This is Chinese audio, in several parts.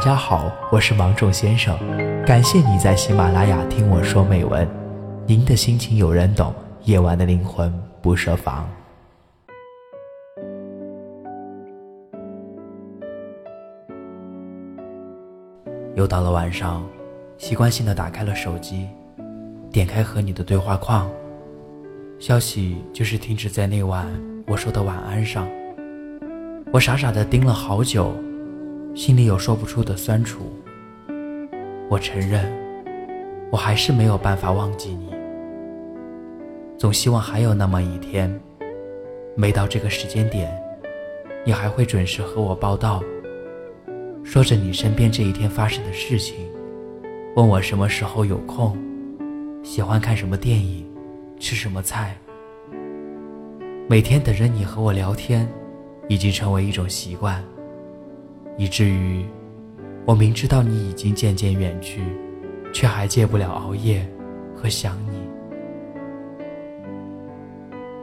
大家好，我是芒种先生，感谢你在喜马拉雅听我说美文。您的心情有人懂，夜晚的灵魂不设防。又到了晚上，习惯性的打开了手机，点开和你的对话框，消息就是停止在那晚我说的晚安上。我傻傻的盯了好久。心里有说不出的酸楚。我承认，我还是没有办法忘记你。总希望还有那么一天，每到这个时间点，你还会准时和我报道，说着你身边这一天发生的事情，问我什么时候有空，喜欢看什么电影，吃什么菜。每天等着你和我聊天，已经成为一种习惯。以至于，我明知道你已经渐渐远去，却还戒不了熬夜和想你。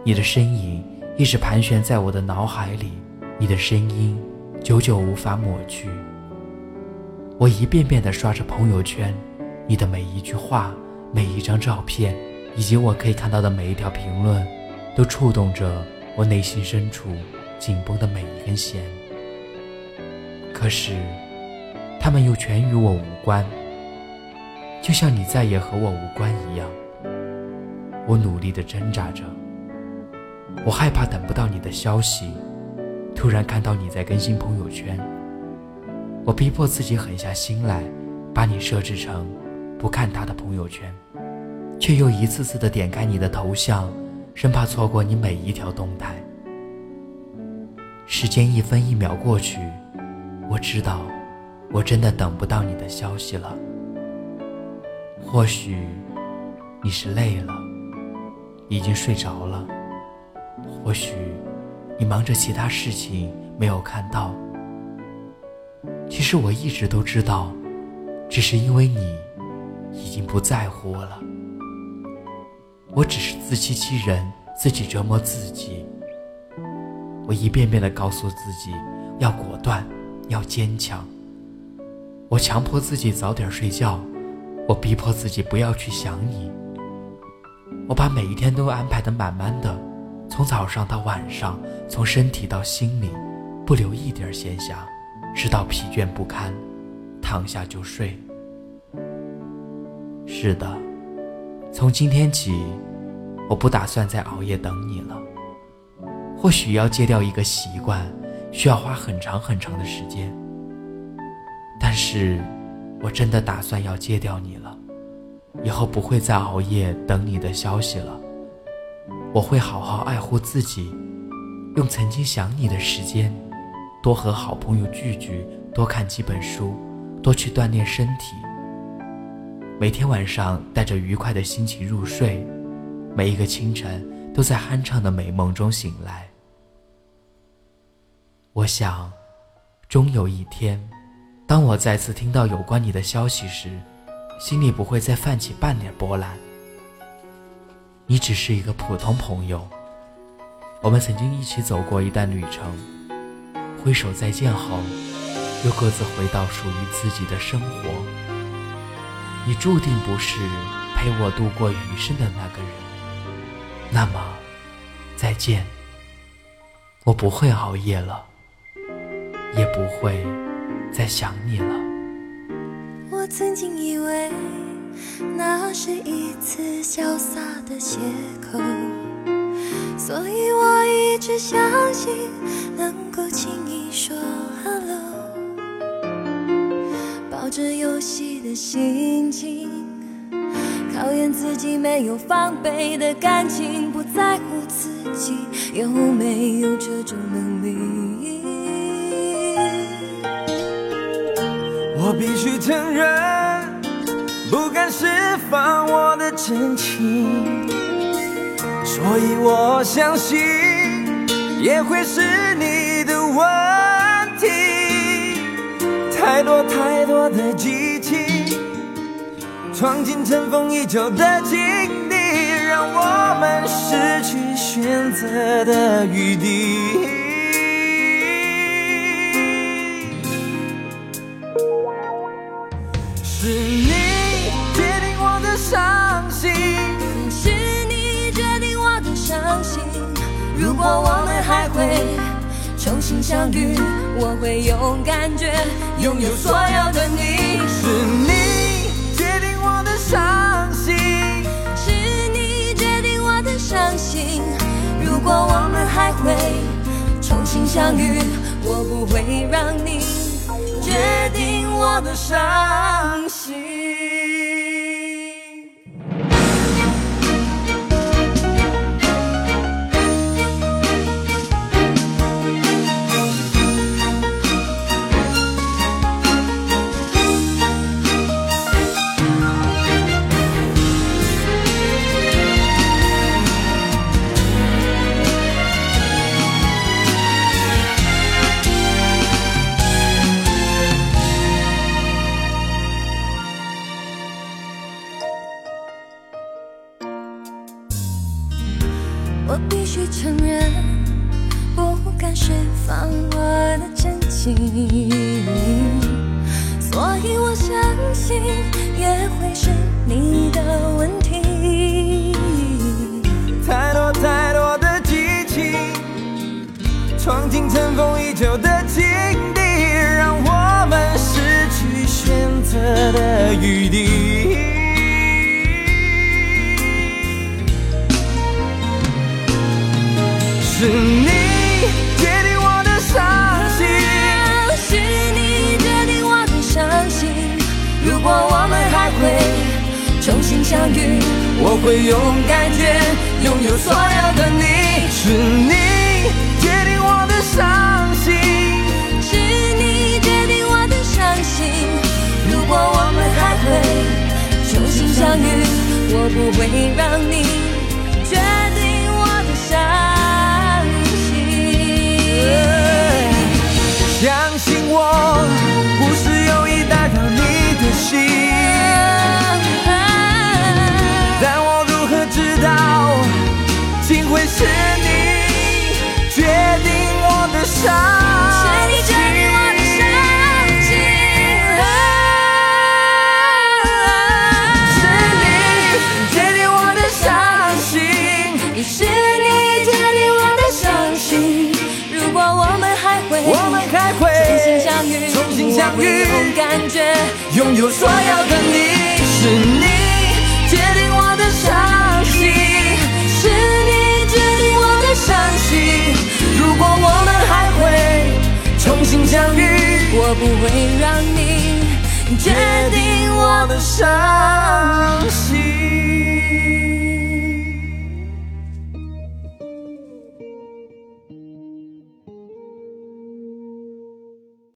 你的身影一直盘旋在我的脑海里，你的声音久久无法抹去。我一遍遍地刷着朋友圈，你的每一句话、每一张照片，以及我可以看到的每一条评论，都触动着我内心深处紧绷的每一根弦。可是，他们又全与我无关，就像你再也和我无关一样。我努力的挣扎着，我害怕等不到你的消息，突然看到你在更新朋友圈。我逼迫自己狠下心来，把你设置成不看他的朋友圈，却又一次次的点开你的头像，生怕错过你每一条动态。时间一分一秒过去。我知道，我真的等不到你的消息了。或许你是累了，已经睡着了；或许你忙着其他事情没有看到。其实我一直都知道，只是因为你已经不在乎我了。我只是自欺欺人，自己折磨自己。我一遍遍的告诉自己要果断。要坚强。我强迫自己早点睡觉，我逼迫自己不要去想你。我把每一天都安排的满满的，从早上到晚上，从身体到心里，不留一点闲暇，直到疲倦不堪，躺下就睡。是的，从今天起，我不打算再熬夜等你了。或许要戒掉一个习惯。需要花很长很长的时间，但是，我真的打算要戒掉你了，以后不会再熬夜等你的消息了。我会好好爱护自己，用曾经想你的时间，多和好朋友聚聚，多看几本书，多去锻炼身体。每天晚上带着愉快的心情入睡，每一个清晨都在酣畅的美梦中醒来。我想，终有一天，当我再次听到有关你的消息时，心里不会再泛起半点波澜。你只是一个普通朋友，我们曾经一起走过一段旅程，挥手再见后，又各自回到属于自己的生活。你注定不是陪我度过余生的那个人，那么，再见。我不会熬夜了。也不会再想你了。我曾经以为那是一次潇洒的邂逅，所以我一直相信能够轻易说 hello。抱着游戏的心情，考验自己没有防备的感情，不在乎自己有没有这种能力。我必须承认，不敢释放我的真情，所以我相信也会是你的问题。太多太多的激情，闯进尘封已久的境地，让我们失去选择的余地。如果我们还会重新相遇，我会用感觉拥有所有的你。是你决定我的伤心，是你决定我的伤心。如果我们还会重新相遇，我不会让你决定我的伤心。真情，所以我相信也会是你的问题。太多太多的激情，闯进尘封已久的境地，让我们失去选择的余地。相遇，我会勇敢去拥有所有的你。是你决定我的伤心，是你决定我的伤心。如果我们还会重新相遇，我不会让你是你决定我的伤是你决定我的伤心，是你决定我的伤心。是你决定我的伤心。如果我们还会我们还会重新相遇，重新相遇我会用感觉拥有所有的你，是你我不会让你决定我的伤心。